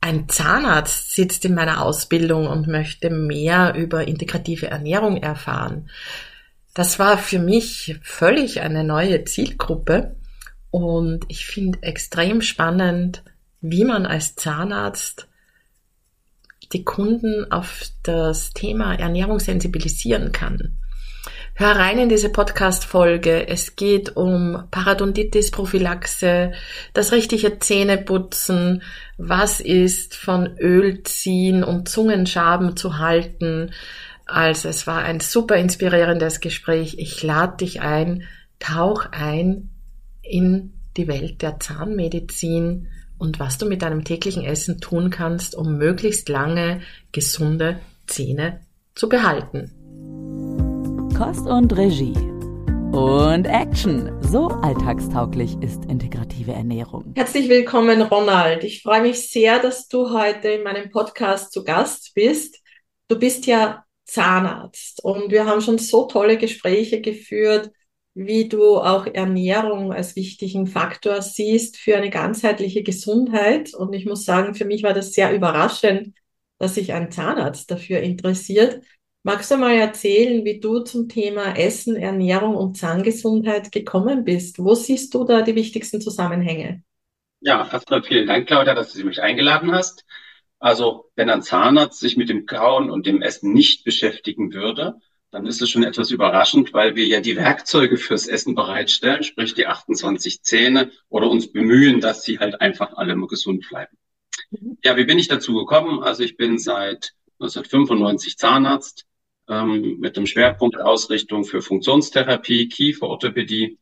ein Zahnarzt sitzt in meiner Ausbildung und möchte mehr über integrative Ernährung erfahren. Das war für mich völlig eine neue Zielgruppe und ich finde extrem spannend, wie man als Zahnarzt die Kunden auf das Thema Ernährung sensibilisieren kann. Hör rein in diese Podcast-Folge. Es geht um Parodontitis-Prophylaxe, das richtige Zähneputzen, was ist von Öl ziehen und Zungenschaben zu halten. Also es war ein super inspirierendes Gespräch. Ich lade dich ein, tauch ein in die Welt der Zahnmedizin und was du mit deinem täglichen Essen tun kannst, um möglichst lange gesunde Zähne zu behalten. Kost und Regie. Und Action. So alltagstauglich ist integrative Ernährung. Herzlich willkommen, Ronald. Ich freue mich sehr, dass du heute in meinem Podcast zu Gast bist. Du bist ja Zahnarzt und wir haben schon so tolle Gespräche geführt, wie du auch Ernährung als wichtigen Faktor siehst für eine ganzheitliche Gesundheit. Und ich muss sagen, für mich war das sehr überraschend, dass sich ein Zahnarzt dafür interessiert. Magst du mal erzählen, wie du zum Thema Essen, Ernährung und Zahngesundheit gekommen bist? Wo siehst du da die wichtigsten Zusammenhänge? Ja, erstmal vielen Dank, Claudia, dass du mich eingeladen hast. Also, wenn ein Zahnarzt sich mit dem Kauen und dem Essen nicht beschäftigen würde, dann ist es schon etwas überraschend, weil wir ja die Werkzeuge fürs Essen bereitstellen, sprich die 28 Zähne oder uns bemühen, dass sie halt einfach alle gesund bleiben. Mhm. Ja, wie bin ich dazu gekommen? Also ich bin seit 1995 Zahnarzt, ähm, mit dem Schwerpunkt Ausrichtung für Funktionstherapie, Kieferorthopädie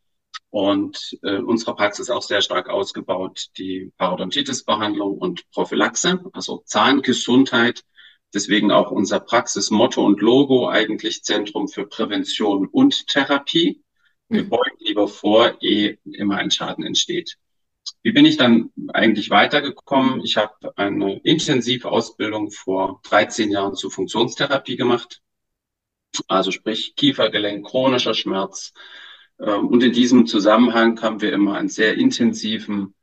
und äh, unserer Praxis auch sehr stark ausgebaut, die Parodontitis-Behandlung und Prophylaxe, also Zahngesundheit. Deswegen auch unser Praxismotto und Logo eigentlich Zentrum für Prävention und Therapie. Wir mhm. beugen lieber vor, ehe immer ein Schaden entsteht. Wie bin ich dann eigentlich weitergekommen? Ich habe eine intensive Ausbildung vor 13 Jahren zur Funktionstherapie gemacht also sprich Kiefergelenk, chronischer Schmerz. Ähm, und in diesem Zusammenhang haben wir immer einen sehr intensiven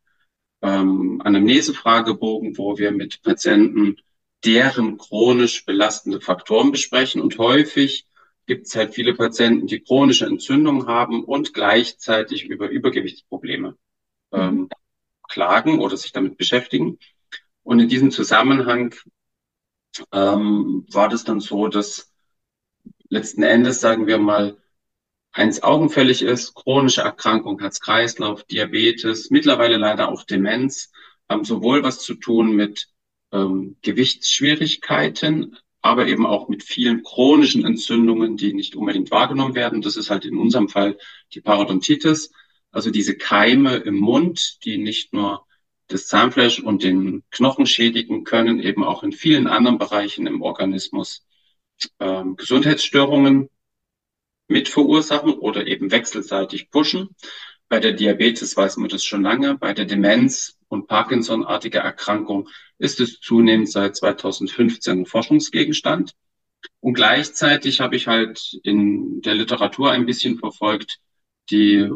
ähm, Anamnesefragebogen, wo wir mit Patienten deren chronisch belastende Faktoren besprechen. Und häufig gibt es halt viele Patienten, die chronische Entzündungen haben und gleichzeitig über Übergewichtsprobleme ähm, klagen oder sich damit beschäftigen. Und in diesem Zusammenhang ähm, war das dann so, dass letzten Endes, sagen wir mal, eins augenfällig ist, chronische Erkrankung, Herz-Kreislauf, Diabetes, mittlerweile leider auch Demenz, haben sowohl was zu tun mit ähm, Gewichtsschwierigkeiten, aber eben auch mit vielen chronischen Entzündungen, die nicht unbedingt wahrgenommen werden. Das ist halt in unserem Fall die Parodontitis, also diese Keime im Mund, die nicht nur das Zahnfleisch und den Knochen schädigen können, eben auch in vielen anderen Bereichen im Organismus ähm, Gesundheitsstörungen mit verursachen oder eben wechselseitig pushen. Bei der Diabetes weiß man das schon lange. Bei der Demenz und Parkinson-artiger Erkrankung ist es zunehmend seit 2015 ein Forschungsgegenstand. Und gleichzeitig habe ich halt in der Literatur ein bisschen verfolgt, die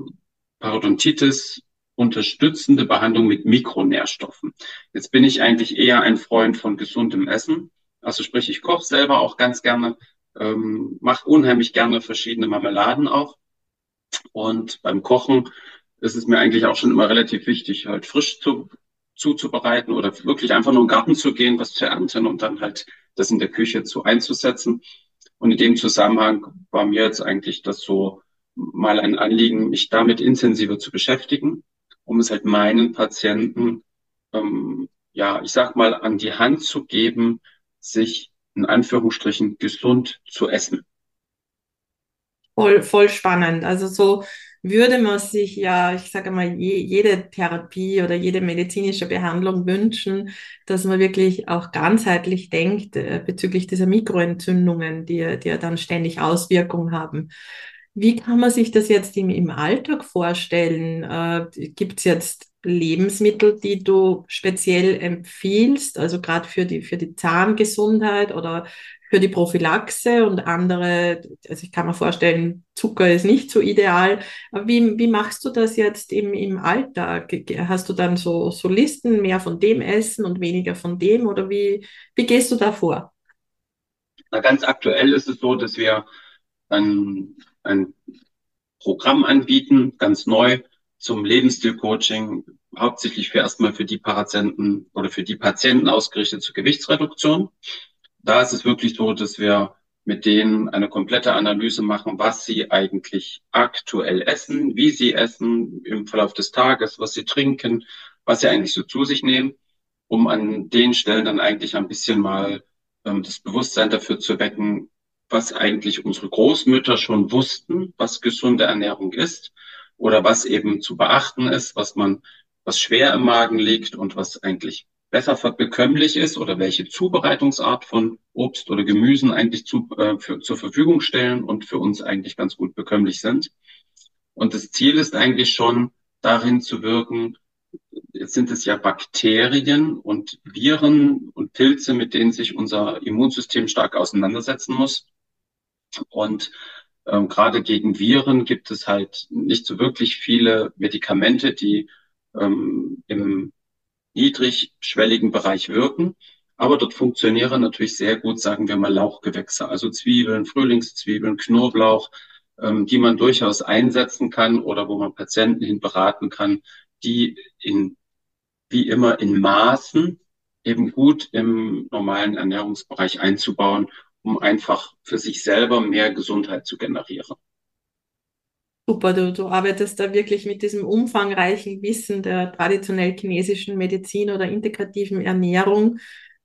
Parodontitis unterstützende Behandlung mit Mikronährstoffen. Jetzt bin ich eigentlich eher ein Freund von gesundem Essen also sprich, ich koche selber auch ganz gerne, ähm, mache unheimlich gerne verschiedene Marmeladen auch. Und beim Kochen ist es mir eigentlich auch schon immer relativ wichtig, halt frisch zu, zuzubereiten oder wirklich einfach nur im Garten zu gehen, was zu ernten und dann halt das in der Küche zu einzusetzen. Und in dem Zusammenhang war mir jetzt eigentlich das so mal ein Anliegen, mich damit intensiver zu beschäftigen, um es halt meinen Patienten, ähm, ja, ich sag mal, an die Hand zu geben, sich in Anführungsstrichen gesund zu essen. Voll, voll spannend. Also so würde man sich ja, ich sage mal, je, jede Therapie oder jede medizinische Behandlung wünschen, dass man wirklich auch ganzheitlich denkt äh, bezüglich dieser Mikroentzündungen, die, die ja dann ständig Auswirkungen haben. Wie kann man sich das jetzt im, im Alltag vorstellen? Äh, Gibt es jetzt Lebensmittel, die du speziell empfiehlst, also gerade für die, für die Zahngesundheit oder für die Prophylaxe und andere, also ich kann mir vorstellen, Zucker ist nicht so ideal. Aber wie, wie machst du das jetzt im, im Alltag? Hast du dann so, so Listen, mehr von dem essen und weniger von dem oder wie, wie gehst du da vor? Na, ganz aktuell ist es so, dass wir ein, ein Programm anbieten, ganz neu zum Lebensstilcoaching, hauptsächlich für erstmal für die Patienten oder für die Patienten ausgerichtet zur Gewichtsreduktion. Da ist es wirklich so, dass wir mit denen eine komplette Analyse machen, was sie eigentlich aktuell essen, wie sie essen im Verlauf des Tages, was sie trinken, was sie eigentlich so zu sich nehmen, um an den Stellen dann eigentlich ein bisschen mal ähm, das Bewusstsein dafür zu wecken, was eigentlich unsere Großmütter schon wussten, was gesunde Ernährung ist oder was eben zu beachten ist, was man, was schwer im Magen liegt und was eigentlich besser bekömmlich ist oder welche Zubereitungsart von Obst oder Gemüsen eigentlich zu, äh, für, zur Verfügung stellen und für uns eigentlich ganz gut bekömmlich sind. Und das Ziel ist eigentlich schon darin zu wirken, jetzt sind es ja Bakterien und Viren und Pilze, mit denen sich unser Immunsystem stark auseinandersetzen muss. Und ähm, gerade gegen Viren gibt es halt nicht so wirklich viele Medikamente, die ähm, im niedrigschwelligen Bereich wirken. Aber dort funktionieren natürlich sehr gut, sagen wir mal, Lauchgewächse, also Zwiebeln, Frühlingszwiebeln, Knoblauch, ähm, die man durchaus einsetzen kann oder wo man Patienten hin beraten kann, die in, wie immer in Maßen eben gut im normalen Ernährungsbereich einzubauen, um einfach für sich selber mehr Gesundheit zu generieren. Super, du, du arbeitest da wirklich mit diesem umfangreichen Wissen der traditionell chinesischen Medizin oder integrativen Ernährung.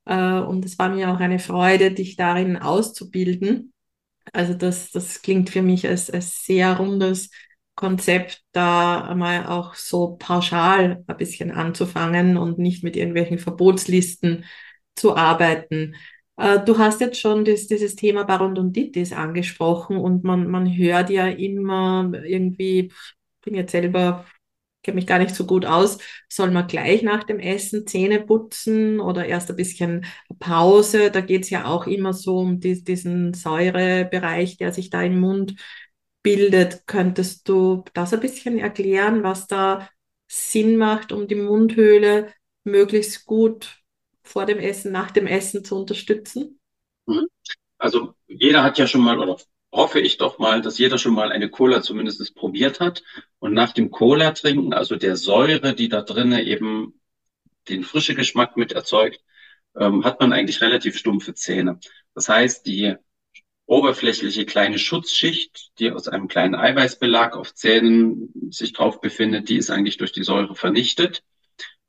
Äh, und es war mir auch eine Freude, dich darin auszubilden. Also das, das klingt für mich als, als sehr rundes Konzept, da einmal auch so pauschal ein bisschen anzufangen und nicht mit irgendwelchen Verbotslisten zu arbeiten. Äh, du hast jetzt schon das, dieses Thema Parodontitis angesprochen und man, man hört ja immer irgendwie, ich bin jetzt selber, kenne mich gar nicht so gut aus, soll man gleich nach dem Essen Zähne putzen oder erst ein bisschen Pause? Da geht es ja auch immer so um die, diesen Säurebereich, der sich da im Mund bildet. Könntest du das ein bisschen erklären, was da Sinn macht, um die Mundhöhle möglichst gut vor dem Essen, nach dem Essen zu unterstützen? Mhm. Also jeder hat ja schon mal, oder hoffe ich doch mal, dass jeder schon mal eine Cola zumindest probiert hat. Und nach dem Cola trinken, also der Säure, die da drinnen eben den frische Geschmack mit erzeugt, ähm, hat man eigentlich relativ stumpfe Zähne. Das heißt, die oberflächliche kleine Schutzschicht, die aus einem kleinen Eiweißbelag auf Zähnen sich drauf befindet, die ist eigentlich durch die Säure vernichtet.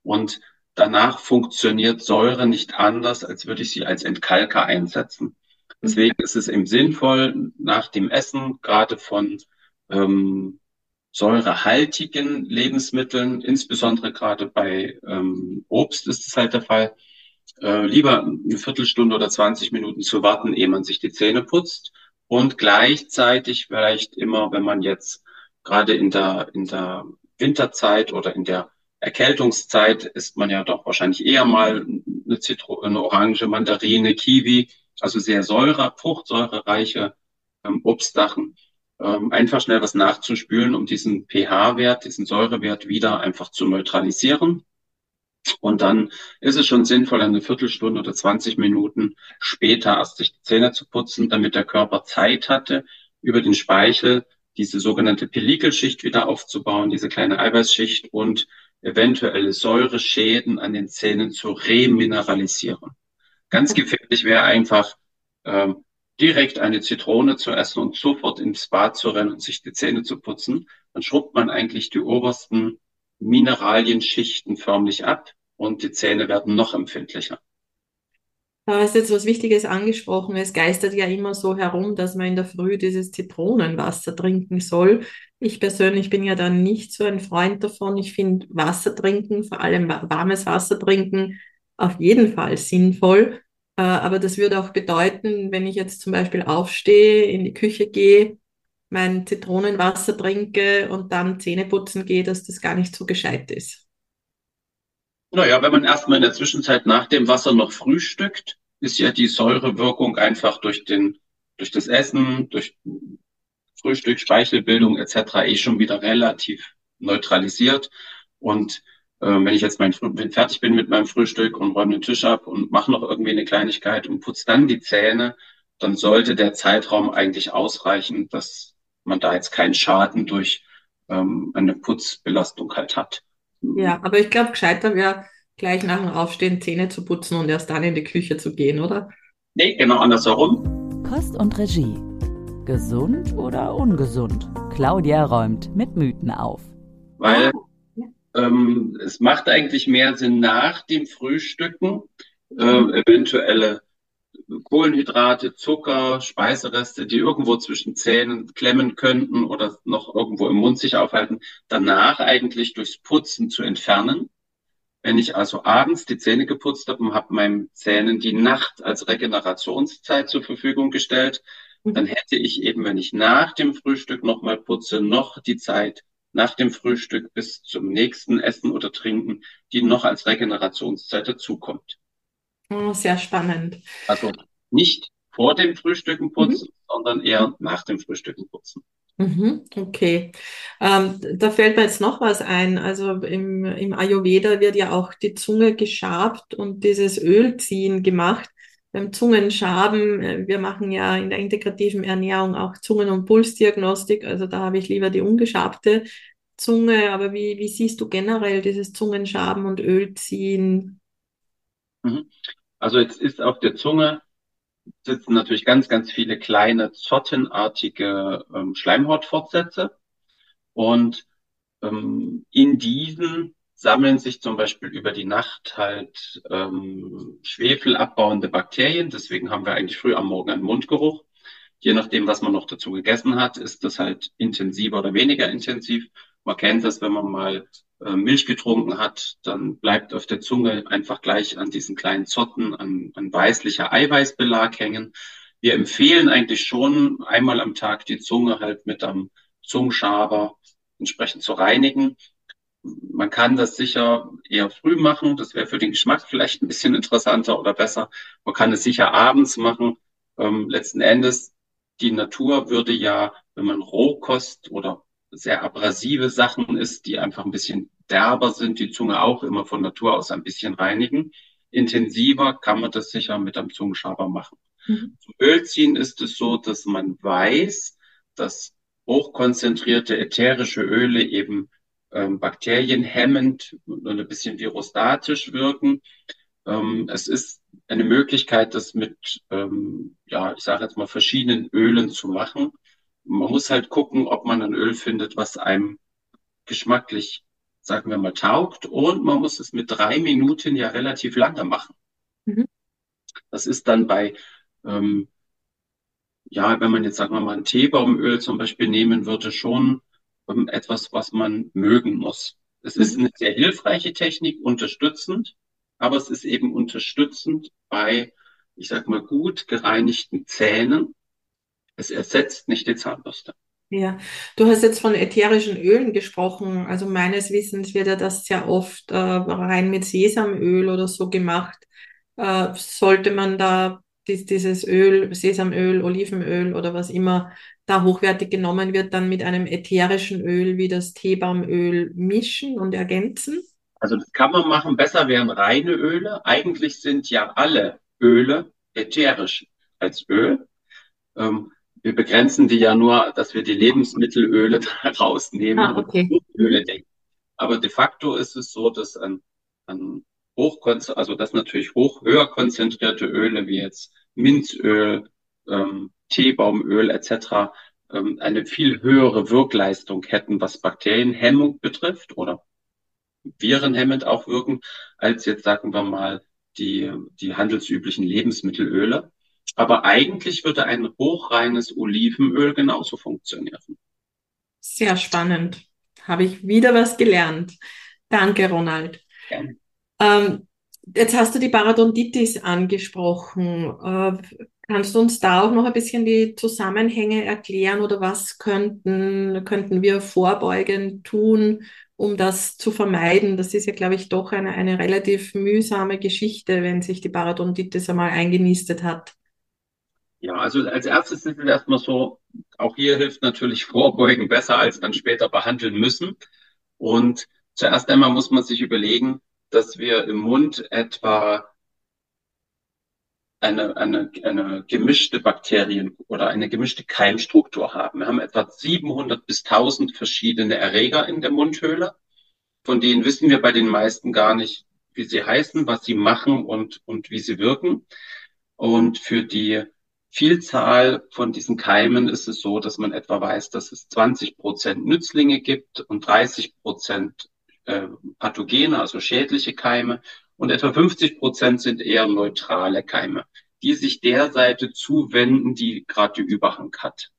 Und danach funktioniert Säure nicht anders, als würde ich sie als Entkalker einsetzen. Deswegen ist es eben sinnvoll, nach dem Essen gerade von ähm, säurehaltigen Lebensmitteln, insbesondere gerade bei ähm, Obst ist es halt der Fall, äh, lieber eine Viertelstunde oder 20 Minuten zu warten, ehe man sich die Zähne putzt und gleichzeitig vielleicht immer, wenn man jetzt gerade in der, in der Winterzeit oder in der Erkältungszeit isst man ja doch wahrscheinlich eher mal eine Zitrone, eine Orange, Mandarine, Kiwi, also sehr säure, fruchtsäurereiche ähm, Obstsachen. Ähm, einfach schnell was nachzuspülen, um diesen pH-Wert, diesen Säurewert wieder einfach zu neutralisieren. Und dann ist es schon sinnvoll, eine Viertelstunde oder 20 Minuten später erst sich die Zähne zu putzen, damit der Körper Zeit hatte, über den Speichel diese sogenannte Pellikelschicht wieder aufzubauen, diese kleine Eiweißschicht und eventuelle Säureschäden an den Zähnen zu remineralisieren. Ganz gefährlich wäre einfach, ähm, direkt eine Zitrone zu essen und sofort ins Bad zu rennen und sich die Zähne zu putzen. Dann schrubbt man eigentlich die obersten Mineralienschichten förmlich ab und die Zähne werden noch empfindlicher. Da hast jetzt was Wichtiges angesprochen. Es geistert ja immer so herum, dass man in der Früh dieses Zitronenwasser trinken soll. Ich persönlich bin ja dann nicht so ein Freund davon. Ich finde Wasser trinken, vor allem warmes Wasser trinken, auf jeden Fall sinnvoll. Äh, aber das würde auch bedeuten, wenn ich jetzt zum Beispiel aufstehe, in die Küche gehe, mein Zitronenwasser trinke und dann Zähne putzen gehe, dass das gar nicht so gescheit ist. Naja, wenn man erstmal in der Zwischenzeit nach dem Wasser noch frühstückt, ist ja die Säurewirkung einfach durch den, durch das Essen, durch Frühstück, Speichelbildung etc. eh schon wieder relativ neutralisiert. Und äh, wenn ich jetzt mein, wenn fertig bin mit meinem Frühstück und räume den Tisch ab und mache noch irgendwie eine Kleinigkeit und putze dann die Zähne, dann sollte der Zeitraum eigentlich ausreichen, dass man da jetzt keinen Schaden durch ähm, eine Putzbelastung halt hat. Ja, aber ich glaube, gescheiter wäre gleich nach dem Aufstehen Zähne zu putzen und erst dann in die Küche zu gehen, oder? Nee, genau andersherum. Kost und Regie. Gesund oder ungesund? Claudia räumt mit Mythen auf. Weil ähm, es macht eigentlich mehr Sinn nach dem Frühstücken äh, eventuelle Kohlenhydrate, Zucker, Speisereste, die irgendwo zwischen Zähnen klemmen könnten oder noch irgendwo im Mund sich aufhalten, danach eigentlich durchs Putzen zu entfernen. Wenn ich also abends die Zähne geputzt habe und habe meinen Zähnen die Nacht als Regenerationszeit zur Verfügung gestellt, dann hätte ich eben, wenn ich nach dem Frühstück nochmal putze, noch die Zeit nach dem Frühstück bis zum nächsten Essen oder Trinken, die noch als Regenerationszeit dazukommt. Oh, sehr spannend. Also nicht vor dem Frühstücken putzen, mhm. sondern eher nach dem Frühstücken putzen. Mhm, okay. Ähm, da fällt mir jetzt noch was ein. Also im, im Ayurveda wird ja auch die Zunge geschabt und dieses Ölziehen gemacht. Beim Zungenschaben, äh, wir machen ja in der integrativen Ernährung auch Zungen- und Pulsdiagnostik. Also da habe ich lieber die ungeschabte Zunge. Aber wie, wie siehst du generell dieses Zungenschaben und Ölziehen? Mhm. Also jetzt ist auf der Zunge sitzen natürlich ganz, ganz viele kleine zottenartige ähm, Schleimhautfortsätze. Und ähm, in diesen sammeln sich zum Beispiel über die Nacht halt ähm, schwefelabbauende Bakterien. Deswegen haben wir eigentlich früh am Morgen einen Mundgeruch. Je nachdem, was man noch dazu gegessen hat, ist das halt intensiver oder weniger intensiv. Man kennt das, wenn man mal äh, Milch getrunken hat, dann bleibt auf der Zunge einfach gleich an diesen kleinen Zotten ein, ein weißlicher Eiweißbelag hängen. Wir empfehlen eigentlich schon einmal am Tag die Zunge halt mit einem Zungenschaber entsprechend zu reinigen. Man kann das sicher eher früh machen. Das wäre für den Geschmack vielleicht ein bisschen interessanter oder besser. Man kann es sicher abends machen. Ähm, letzten Endes, die Natur würde ja, wenn man Rohkost oder sehr abrasive Sachen ist, die einfach ein bisschen derber sind, die Zunge auch immer von Natur aus ein bisschen reinigen. Intensiver kann man das sicher mit einem Zungenschaber machen. Mhm. Zum Ölziehen ist es so, dass man weiß, dass hochkonzentrierte ätherische Öle eben ähm, bakterienhemmend und ein bisschen virostatisch wirken. Ähm, es ist eine Möglichkeit, das mit, ähm, ja, ich sage jetzt mal, verschiedenen Ölen zu machen man muss halt gucken, ob man ein Öl findet, was einem geschmacklich, sagen wir mal, taugt. Und man muss es mit drei Minuten ja relativ lange machen. Mhm. Das ist dann bei, ähm, ja, wenn man jetzt, sagen wir mal, ein Teebaumöl zum Beispiel nehmen würde, schon etwas, was man mögen muss. Es mhm. ist eine sehr hilfreiche Technik, unterstützend, aber es ist eben unterstützend bei, ich sag mal, gut gereinigten Zähnen es ersetzt nicht die Zahnbürste. Ja, du hast jetzt von ätherischen Ölen gesprochen. Also meines Wissens wird ja das sehr oft äh, rein mit Sesamöl oder so gemacht. Äh, sollte man da dies, dieses Öl, Sesamöl, Olivenöl oder was immer da hochwertig genommen wird, dann mit einem ätherischen Öl wie das Teebaumöl mischen und ergänzen? Also das kann man machen. Besser wären reine Öle. Eigentlich sind ja alle Öle ätherisch als Öl. Ähm, wir begrenzen die ja nur, dass wir die Lebensmittelöle da rausnehmen ah, okay. und Öle denken. Aber de facto ist es so, dass an, an hochkonzentrierte, also dass natürlich hoch höher konzentrierte Öle wie jetzt Minzöl, ähm, Teebaumöl etc. Ähm, eine viel höhere Wirkleistung hätten, was Bakterienhemmung betrifft oder virenhemmend auch wirken, als jetzt sagen wir mal die, die handelsüblichen Lebensmittelöle. Aber eigentlich würde ein hochreines Olivenöl genauso funktionieren. Sehr spannend. Habe ich wieder was gelernt. Danke, Ronald. Ähm, jetzt hast du die Parodontitis angesprochen. Äh, kannst du uns da auch noch ein bisschen die Zusammenhänge erklären oder was könnten, könnten wir vorbeugend tun, um das zu vermeiden? Das ist ja, glaube ich, doch eine, eine relativ mühsame Geschichte, wenn sich die Parodontitis einmal eingenistet hat. Ja, also als erstes ist es erstmal so, auch hier hilft natürlich Vorbeugen besser als dann später behandeln müssen. Und zuerst einmal muss man sich überlegen, dass wir im Mund etwa eine, eine, eine gemischte Bakterien oder eine gemischte Keimstruktur haben. Wir haben etwa 700 bis 1000 verschiedene Erreger in der Mundhöhle. Von denen wissen wir bei den meisten gar nicht, wie sie heißen, was sie machen und, und wie sie wirken. Und für die Vielzahl von diesen Keimen ist es so, dass man etwa weiß, dass es 20 Prozent Nützlinge gibt und 30 Prozent äh, Pathogene, also schädliche Keime. Und etwa 50 Prozent sind eher neutrale Keime, die sich der Seite zuwenden, die gerade die Überhang hat.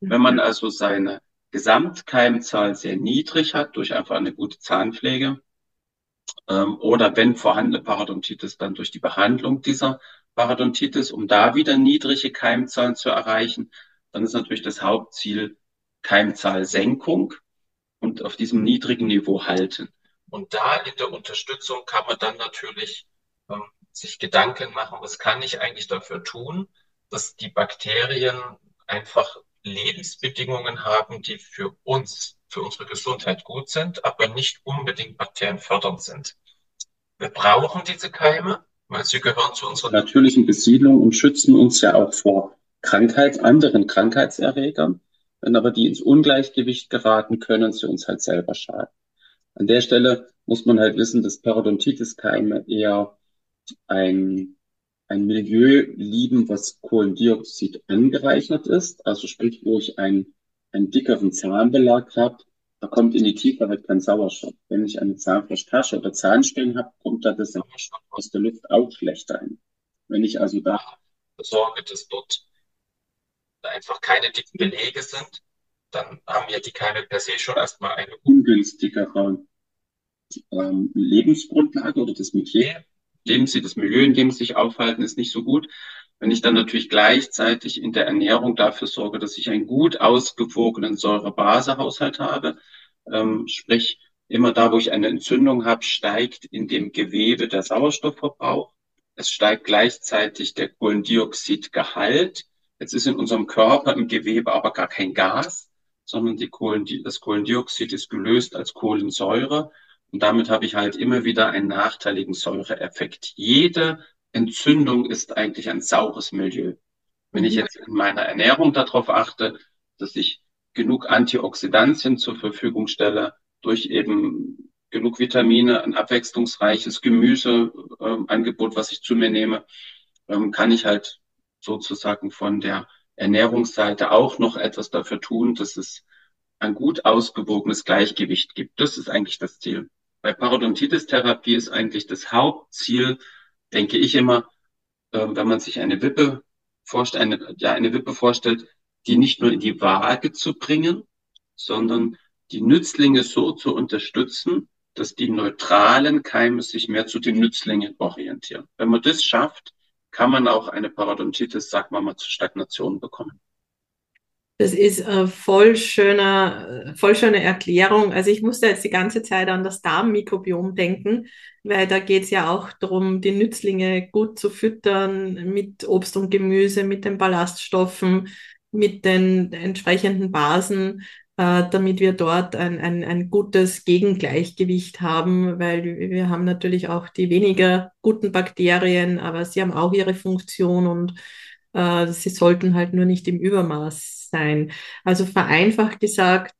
Wenn man also seine Gesamtkeimzahl sehr niedrig hat, durch einfach eine gute Zahnpflege, ähm, oder wenn vorhandene Parodontitis, dann durch die Behandlung dieser Parodontitis, um da wieder niedrige Keimzahlen zu erreichen, dann ist natürlich das Hauptziel Keimzahlsenkung und auf diesem niedrigen Niveau halten. Und da in der Unterstützung kann man dann natürlich ähm, sich Gedanken machen, was kann ich eigentlich dafür tun, dass die Bakterien einfach Lebensbedingungen haben, die für uns, für unsere Gesundheit gut sind, aber nicht unbedingt bakterienfördernd sind. Wir brauchen diese Keime, weil sie gehören zu unserer natürlichen Besiedlung und schützen uns ja auch vor Krankheit, anderen Krankheitserregern. Wenn aber die ins Ungleichgewicht geraten, können sie uns halt selber schaden. An der Stelle muss man halt wissen, dass Parodontitis-Keime eher ein, ein Milieu lieben, was Kohlendioxid angereichert ist. Also sprich, wo ich einen, einen dickeren Zahnbelag habe, da kommt in die Tiefe halt kein Sauerstoff. Wenn ich eine Zahnfleischtasche oder Zahnstellen habe, kommt da der Sauerstoff aus der Luft auch schlechter ein. Wenn ich also da sorge, dass dort einfach keine dicken Belege sind, dann haben ja die Keime per se schon erstmal eine ungünstigere ähm, Lebensgrundlage oder das Milieu, dem sie, das Milieu, in dem sie sich aufhalten, ist nicht so gut. Wenn ich dann natürlich gleichzeitig in der Ernährung dafür sorge, dass ich einen gut ausgewogenen Säurebasehaushalt habe, ähm, sprich immer da, wo ich eine Entzündung habe, steigt in dem Gewebe der Sauerstoffverbrauch. Es steigt gleichzeitig der Kohlendioxidgehalt. Jetzt ist in unserem Körper im Gewebe aber gar kein Gas, sondern die Kohlen, das Kohlendioxid ist gelöst als Kohlensäure. Und damit habe ich halt immer wieder einen nachteiligen Säureeffekt. Jede Entzündung ist eigentlich ein saures Milieu. Wenn ich mhm. jetzt in meiner Ernährung darauf achte, dass ich genug Antioxidantien zur Verfügung stelle, durch eben genug Vitamine, ein abwechslungsreiches Gemüseangebot, äh, was ich zu mir nehme, ähm, kann ich halt sozusagen von der Ernährungsseite auch noch etwas dafür tun, dass es ein gut ausgewogenes Gleichgewicht gibt. Das ist eigentlich das Ziel. Bei Parodontitis-Therapie ist eigentlich das Hauptziel, denke ich immer, äh, wenn man sich eine Wippe vorstellt, eine, ja, eine Wippe vorstellt, die nicht nur in die Waage zu bringen, sondern die Nützlinge so zu unterstützen, dass die neutralen Keime sich mehr zu den Nützlingen orientieren. Wenn man das schafft, kann man auch eine Parodontitis, sagen wir mal, zur Stagnation bekommen. Das ist eine voll schöner, voll schöne Erklärung. Also ich musste jetzt die ganze Zeit an das Darmmikrobiom denken, weil da geht es ja auch darum, die Nützlinge gut zu füttern mit Obst und Gemüse, mit den Ballaststoffen, mit den entsprechenden Basen, äh, damit wir dort ein, ein, ein gutes Gegengleichgewicht haben, weil wir haben natürlich auch die weniger guten Bakterien, aber sie haben auch ihre Funktion und äh, sie sollten halt nur nicht im Übermaß sein. Also vereinfacht gesagt,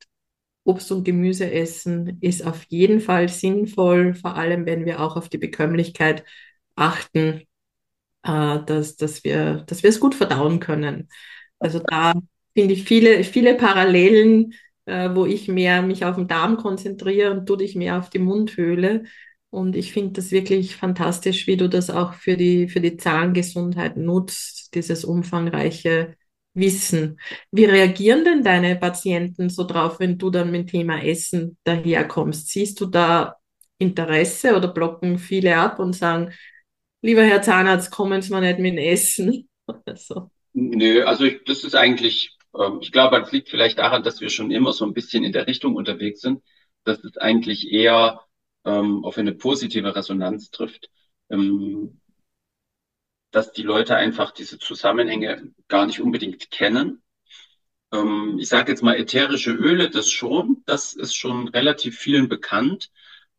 Obst und Gemüse essen ist auf jeden Fall sinnvoll, vor allem wenn wir auch auf die Bekömmlichkeit achten, äh, dass, dass, wir, dass wir es gut verdauen können. Also da finde ich viele, viele Parallelen, äh, wo ich mehr mich auf den Darm konzentriere und du dich mehr auf die Mundhöhle. Und ich finde das wirklich fantastisch, wie du das auch für die, für die Zahngesundheit nutzt, dieses umfangreiche wissen. Wie reagieren denn deine Patienten so drauf, wenn du dann mit dem Thema Essen daherkommst? Siehst du da Interesse oder blocken viele ab und sagen, lieber Herr Zahnarzt, kommen Sie mal nicht mit dem Essen oder so? Nö, also ich, das ist eigentlich, ich glaube, das liegt vielleicht daran, dass wir schon immer so ein bisschen in der Richtung unterwegs sind, dass es eigentlich eher ähm, auf eine positive Resonanz trifft. Ähm, dass die Leute einfach diese Zusammenhänge gar nicht unbedingt kennen. Ähm, ich sage jetzt mal ätherische Öle, das schon, das ist schon relativ vielen bekannt.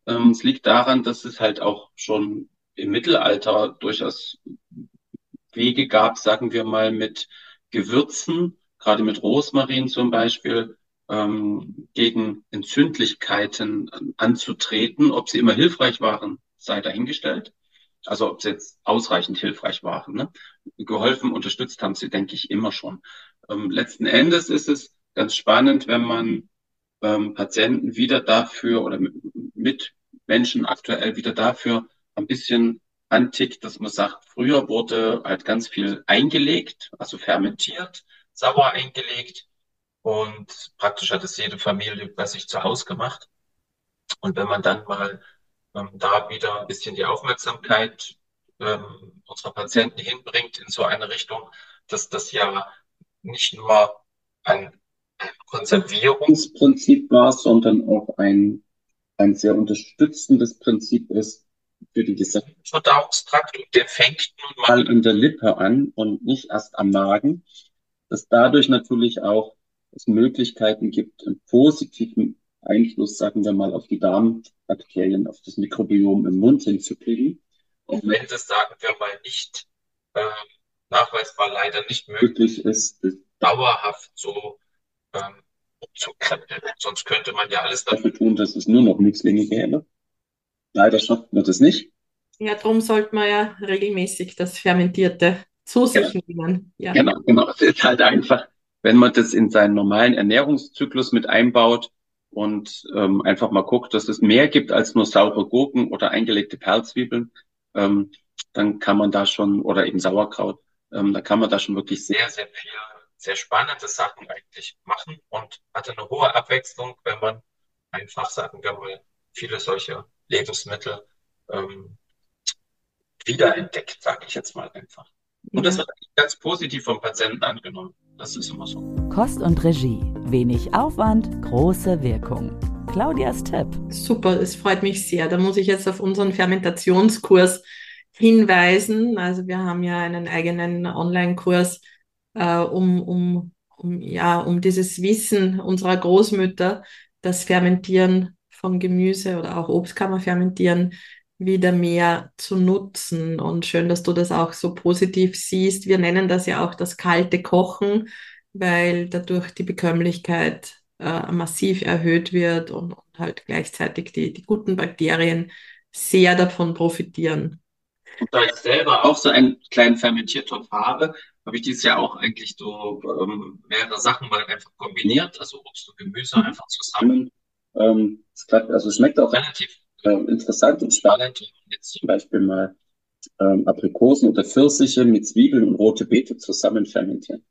Ähm, es liegt daran, dass es halt auch schon im Mittelalter durchaus Wege gab, sagen wir mal, mit Gewürzen, gerade mit Rosmarin zum Beispiel, ähm, gegen Entzündlichkeiten anzutreten. Ob sie immer hilfreich waren, sei dahingestellt. Also ob sie jetzt ausreichend hilfreich waren. Ne? Geholfen, unterstützt haben sie, denke ich, immer schon. Ähm, letzten Endes ist es ganz spannend, wenn man ähm, Patienten wieder dafür oder mit, Menschen aktuell wieder dafür ein bisschen antickt, dass man sagt, früher wurde halt ganz viel eingelegt, also fermentiert, sauer eingelegt und praktisch hat es jede Familie bei sich zu Hause gemacht. Und wenn man dann mal ähm, da wieder ein bisschen die Aufmerksamkeit ähm, unserer Patienten hinbringt in so eine Richtung, dass das ja nicht nur ein, Konservierungsprinzip war, sondern auch ein, ein sehr unterstützendes Prinzip ist für den gesamten Verdauungstrakt. Und der fängt nun mal in der Lippe an und nicht erst am Magen, dass dadurch natürlich auch es Möglichkeiten gibt, einen positiven Einfluss, sagen wir mal, auf die Darmbakterien, auf das Mikrobiom im Mund hinzukriegen. Und wenn das, sagen wir mal, nicht äh, nachweisbar leider nicht möglich ist, dauerhaft so ähm, umzukrempeln. Sonst könnte man ja alles dafür tun, dass es nur noch Mixlinge gäbe. Leider schafft man das nicht. Ja, darum sollte man ja regelmäßig das Fermentierte zu sich ja. nehmen. Ja. Genau, genau. Es ist halt einfach, wenn man das in seinen normalen Ernährungszyklus mit einbaut, und ähm, einfach mal guckt, dass es mehr gibt als nur saure Gurken oder eingelegte Perlzwiebeln, ähm, dann kann man da schon, oder eben Sauerkraut, ähm, da kann man da schon wirklich sehr, sehr viel, sehr spannende Sachen eigentlich machen und hat eine hohe Abwechslung, wenn man einfach, sagen wir mal, viele solche Lebensmittel ähm, wiederentdeckt, sage ich jetzt mal einfach. Und das wird ganz positiv vom Patienten angenommen. Das ist immer so. Kost und Regie. Wenig Aufwand, große Wirkung. Claudias Tipp. Super, es freut mich sehr. Da muss ich jetzt auf unseren Fermentationskurs hinweisen. Also wir haben ja einen eigenen Online-Kurs, äh, um, um, um, ja, um dieses Wissen unserer Großmütter, das Fermentieren von Gemüse oder auch Obst kann man fermentieren, wieder mehr zu nutzen. Und schön, dass du das auch so positiv siehst. Wir nennen das ja auch das kalte Kochen, weil dadurch die Bekömmlichkeit äh, massiv erhöht wird und, und halt gleichzeitig die, die guten Bakterien sehr davon profitieren. Und da ich selber auch so einen kleinen Fermentiertopf habe, habe ich dieses Jahr auch eigentlich so ähm, mehrere Sachen mal einfach kombiniert, also Obst und Gemüse einfach zusammen. Ähm, es klappt, also schmeckt auch relativ äh, interessant und spannend. Jetzt zum Beispiel mal ähm, Aprikosen oder Pfirsiche mit Zwiebeln und rote Beete zusammen fermentieren.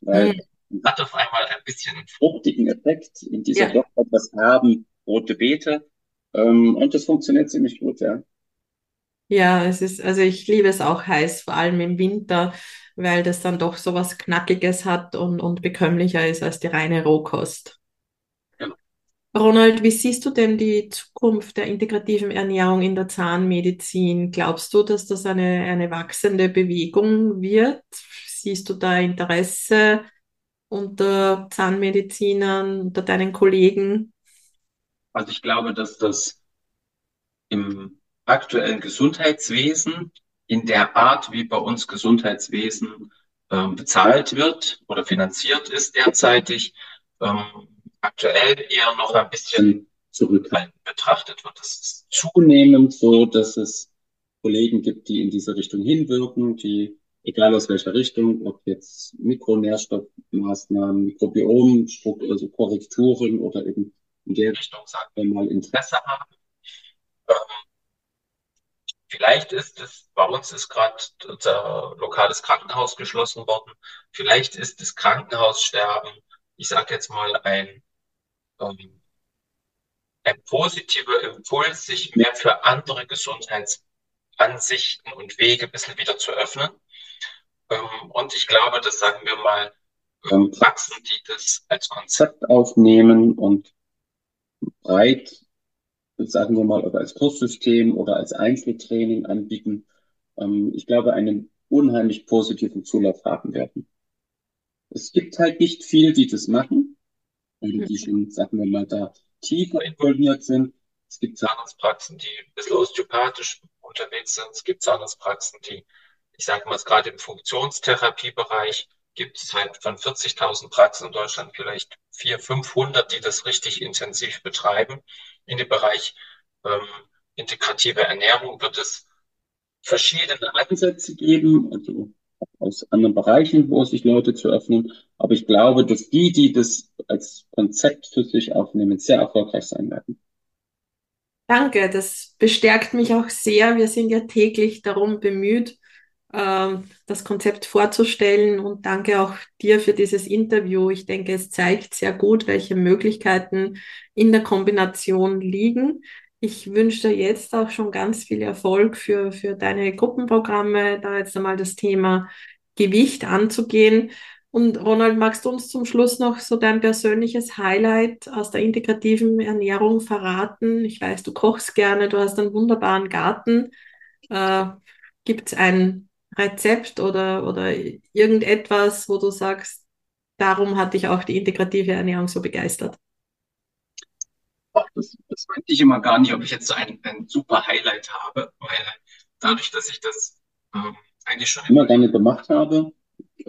Weil mhm. hat auf einmal ein bisschen einen fruchtigen Effekt in dieser ja. doch etwas herben rote Beete. Ähm, und das funktioniert ziemlich gut, ja. Ja, es ist, also ich liebe es auch heiß, vor allem im Winter, weil das dann doch so was Knackiges hat und, und bekömmlicher ist als die reine Rohkost. Ronald, wie siehst du denn die Zukunft der integrativen Ernährung in der Zahnmedizin? Glaubst du, dass das eine, eine wachsende Bewegung wird? Siehst du da Interesse unter Zahnmedizinern, unter deinen Kollegen? Also ich glaube, dass das im aktuellen Gesundheitswesen in der Art, wie bei uns Gesundheitswesen äh, bezahlt wird oder finanziert ist derzeitig, ähm, aktuell eher noch ein bisschen zurückhaltend betrachtet wird. Es ist zunehmend so, dass es Kollegen gibt, die in diese Richtung hinwirken, die, egal aus welcher Richtung, ob jetzt Mikronährstoffmaßnahmen, Mikrobiom, also Korrekturen oder eben in der Richtung, sagen wir mal, Interesse haben. Ähm, Vielleicht ist es, bei uns ist gerade unser lokales Krankenhaus geschlossen worden. Vielleicht ist das Krankenhaussterben, ich sage jetzt mal, ein, ähm, ein positiver Impuls, sich mehr für andere Gesundheitsansichten und Wege ein bisschen wieder zu öffnen. Ähm, und ich glaube, das sagen wir mal, ähm, Praxen, die das als Konzept aufnehmen und breit sagen wir mal, oder als Kurssystem oder als Einzeltraining anbieten, ähm, ich glaube, einen unheimlich positiven Zulauf haben werden. Es gibt halt nicht viel, die das machen, die mhm. schon, sagen wir mal, da tiefer involviert sind. Es gibt Zahnarztpraxen, die ein bisschen osteopathisch unterwegs sind. Es gibt Zahnarztpraxen, die, ich sage mal, gerade im Funktionstherapiebereich gibt es halt von 40.000 Praxen in Deutschland vielleicht 400, 500, die das richtig intensiv betreiben. In dem Bereich ähm, integrative Ernährung wird es verschiedene Ansätze geben, also aus anderen Bereichen, wo sich Leute zu öffnen. Aber ich glaube, dass die, die das als Konzept für sich aufnehmen, sehr erfolgreich sein werden. Danke, das bestärkt mich auch sehr. Wir sind ja täglich darum bemüht, ähm, das Konzept vorzustellen und danke auch dir für dieses Interview. Ich denke, es zeigt sehr gut, welche Möglichkeiten in der Kombination liegen. Ich wünsche dir jetzt auch schon ganz viel Erfolg für, für deine Gruppenprogramme, da jetzt einmal das Thema Gewicht anzugehen. Und Ronald, magst du uns zum Schluss noch so dein persönliches Highlight aus der integrativen Ernährung verraten? Ich weiß, du kochst gerne, du hast einen wunderbaren Garten. Äh, Gibt es ein Rezept oder, oder irgendetwas, wo du sagst, darum hat dich auch die integrative Ernährung so begeistert? Das, meinte ich immer gar nicht, ob ich jetzt so ein, ein super Highlight habe, weil dadurch, dass ich das ähm, eigentlich schon immer gerne gemacht habe,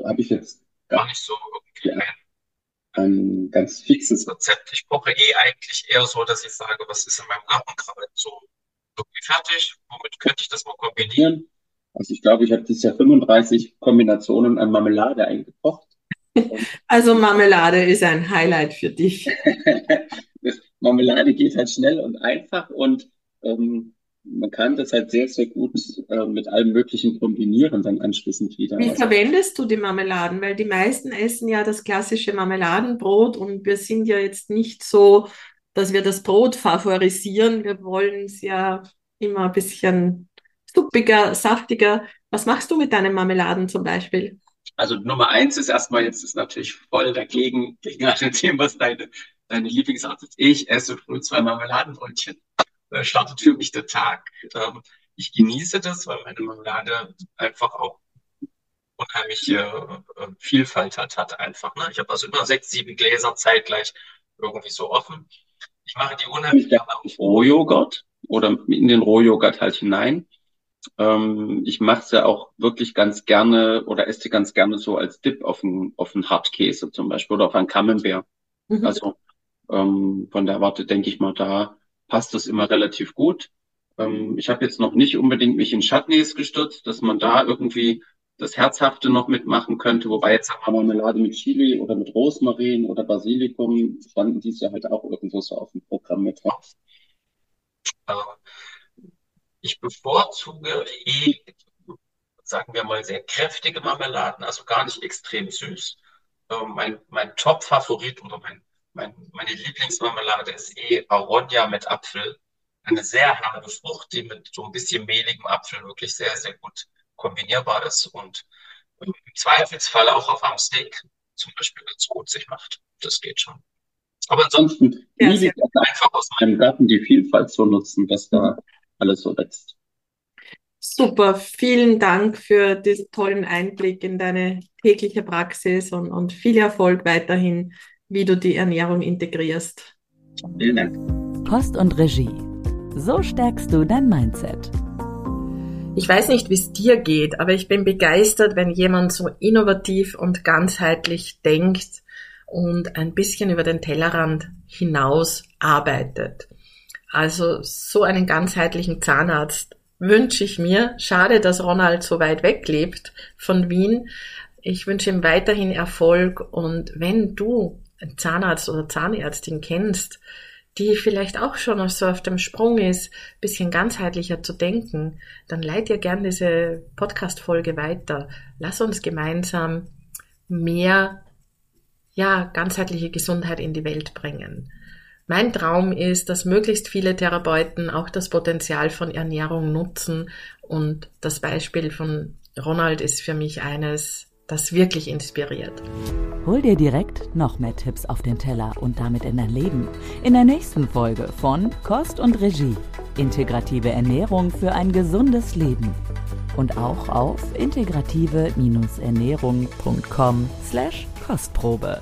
habe ich jetzt gar nicht so irgendwie ein, ein ganz fixes Rezept. Ich koche eh eigentlich eher so, dass ich sage, was ist in meinem Garten gerade so irgendwie fertig, womit könnte ich das mal kombinieren? Also ich glaube, ich habe dieses Jahr 35 Kombinationen an Marmelade eingekocht. Also Marmelade ist ein Highlight für dich. Marmelade geht halt schnell und einfach und ähm, man kann das halt sehr, sehr gut äh, mit allem Möglichen kombinieren dann anschließend wieder. Wie verwendest du die Marmeladen? Weil die meisten essen ja das klassische Marmeladenbrot und wir sind ja jetzt nicht so, dass wir das Brot favorisieren. Wir wollen es ja immer ein bisschen suppiger, saftiger. Was machst du mit deinen Marmeladen zum Beispiel? Also Nummer eins ist erstmal, jetzt ist natürlich voll dagegen, gegen all dem, was deine, deine Lieblingsart ist. Ich esse früh zwei Marmeladenbrötchen. Da startet für mich der Tag. Ähm, ich genieße das, weil meine Marmelade einfach auch unheimliche äh, Vielfalt hat, hat einfach. Ne? Ich habe also immer sechs, sieben Gläser zeitgleich irgendwie so offen. Ich mache die unheimlich gerne auf Rohjoghurt oder in den Rohjoghurt halt hinein. Ähm, ich mache es ja auch wirklich ganz gerne oder esse ganz gerne so als Dip auf einen, auf einen Hartkäse zum Beispiel oder auf einen Camembert. Mhm. Also ähm, von der Warte denke ich mal, da passt das immer relativ gut. Ähm, ich habe jetzt noch nicht unbedingt mich in Chutneys gestürzt, dass man da irgendwie das Herzhafte noch mitmachen könnte, wobei jetzt wir Marmelade mit Chili oder mit Rosmarin oder Basilikum standen diese halt auch irgendwo so auf dem Programm mit drauf. Äh, ich bevorzuge eh, sagen wir mal, sehr kräftige Marmeladen, also gar nicht extrem süß. Ähm, mein mein Top-Favorit oder mein, mein, meine Lieblingsmarmelade ist eh Aronia mit Apfel. Eine sehr herbe Frucht, die mit so ein bisschen mehligem Apfel wirklich sehr, sehr gut kombinierbar ist und im Zweifelsfall auch auf einem Steak zum Beispiel ganz gut sich macht. Das geht schon. Aber ansonsten ja, liebe ich einfach aus meinem Garten die Vielfalt zu nutzen, was da alles so wächst. Super, vielen Dank für diesen tollen Einblick in deine tägliche Praxis und, und viel Erfolg weiterhin, wie du die Ernährung integrierst. Vielen Dank. Post und Regie. So stärkst du dein Mindset. Ich weiß nicht, wie es dir geht, aber ich bin begeistert, wenn jemand so innovativ und ganzheitlich denkt und ein bisschen über den Tellerrand hinaus arbeitet. Also so einen ganzheitlichen Zahnarzt wünsche ich mir. Schade, dass Ronald so weit weg lebt von Wien. Ich wünsche ihm weiterhin Erfolg und wenn du einen Zahnarzt oder Zahnärztin kennst, die vielleicht auch schon so auf dem Sprung ist, bisschen ganzheitlicher zu denken, dann leit ihr gern diese Podcast-Folge weiter. Lass uns gemeinsam mehr, ja, ganzheitliche Gesundheit in die Welt bringen. Mein Traum ist, dass möglichst viele Therapeuten auch das Potenzial von Ernährung nutzen und das Beispiel von Ronald ist für mich eines, das wirklich inspiriert. Hol dir direkt noch mehr Tipps auf den Teller und damit in dein Leben. In der nächsten Folge von Kost und Regie. Integrative Ernährung für ein gesundes Leben. Und auch auf integrative-ernährung.com slash Kostprobe.